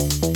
you